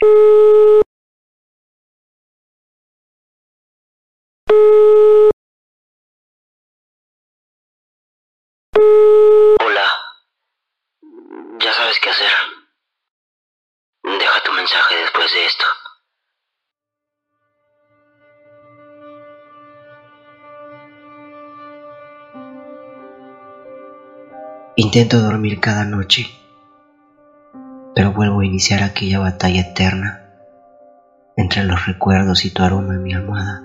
Hola. Ya sabes qué hacer. Deja tu mensaje después de esto. Intento dormir cada noche, vuelvo a iniciar aquella batalla eterna entre los recuerdos y tu aroma en mi almohada.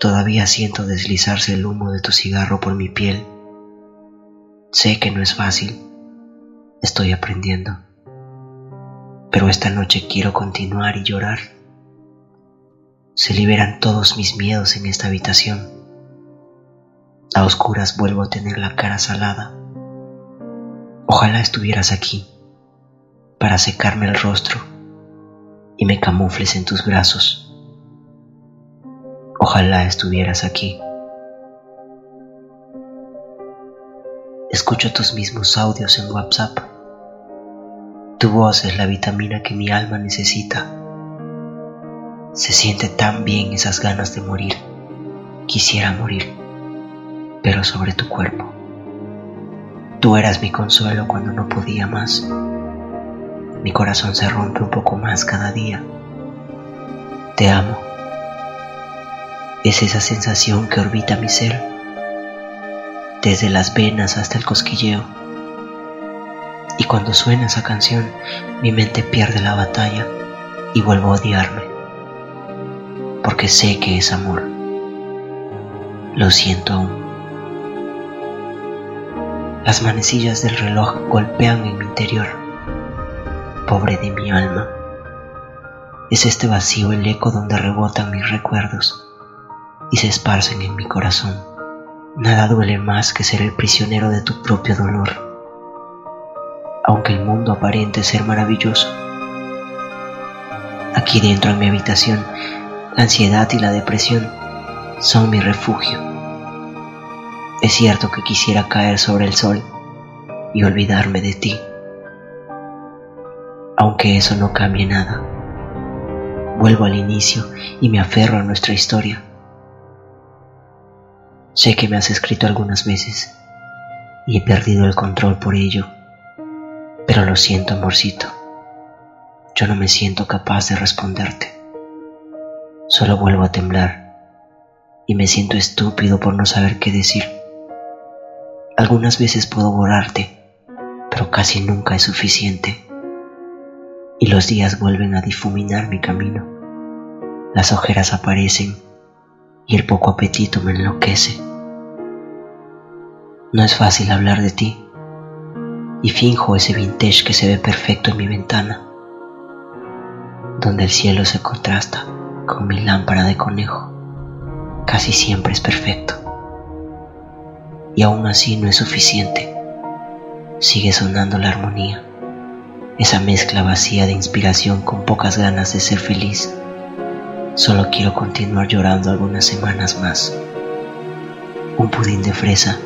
Todavía siento deslizarse el humo de tu cigarro por mi piel. Sé que no es fácil, estoy aprendiendo, pero esta noche quiero continuar y llorar. Se liberan todos mis miedos en esta habitación. A oscuras vuelvo a tener la cara salada. Ojalá estuvieras aquí para secarme el rostro y me camufles en tus brazos. Ojalá estuvieras aquí. Escucho tus mismos audios en WhatsApp. Tu voz es la vitamina que mi alma necesita. Se siente tan bien esas ganas de morir. Quisiera morir, pero sobre tu cuerpo. Tú eras mi consuelo cuando no podía más. Mi corazón se rompe un poco más cada día. Te amo es esa sensación que orbita mi ser, desde las venas hasta el cosquilleo. Y cuando suena esa canción, mi mente pierde la batalla y vuelvo a odiarme, porque sé que es amor. Lo siento aún. Las manecillas del reloj golpean en mi interior. Pobre de mi alma. Es este vacío el eco donde rebotan mis recuerdos y se esparcen en mi corazón. Nada duele más que ser el prisionero de tu propio dolor, aunque el mundo aparente ser maravilloso. Aquí dentro en mi habitación, la ansiedad y la depresión son mi refugio. Es cierto que quisiera caer sobre el sol y olvidarme de ti, aunque eso no cambie nada. Vuelvo al inicio y me aferro a nuestra historia Sé que me has escrito algunas veces y he perdido el control por ello, pero lo siento, amorcito. Yo no me siento capaz de responderte. Solo vuelvo a temblar y me siento estúpido por no saber qué decir. Algunas veces puedo borrarte, pero casi nunca es suficiente. Y los días vuelven a difuminar mi camino. Las ojeras aparecen y el poco apetito me enloquece. No es fácil hablar de ti y finjo ese vintage que se ve perfecto en mi ventana, donde el cielo se contrasta con mi lámpara de conejo. Casi siempre es perfecto. Y aún así no es suficiente. Sigue sonando la armonía, esa mezcla vacía de inspiración con pocas ganas de ser feliz Solo quiero continuar llorando algunas semanas más. Un pudín de fresa,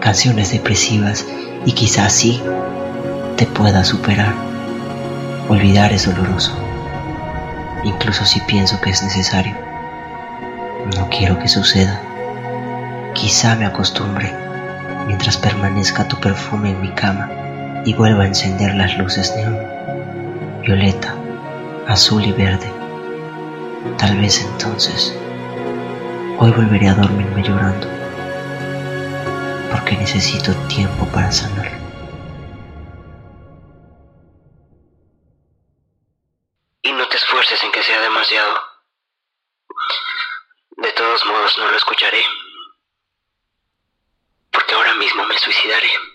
canciones depresivas y quizás sí te pueda superar. Olvidar es doloroso, incluso si pienso que es necesario. No quiero que suceda. Quizá me acostumbre mientras permanezca tu perfume en mi cama y vuelva a encender las luces neón, violeta, azul y verde Tal vez entonces hoy volveré a dormirme llorando, porque necesito tiempo para sanar. Y no te esfuerces en que sea demasiado. De todos modos no lo escucharé, porque ahora mismo me suicidaré.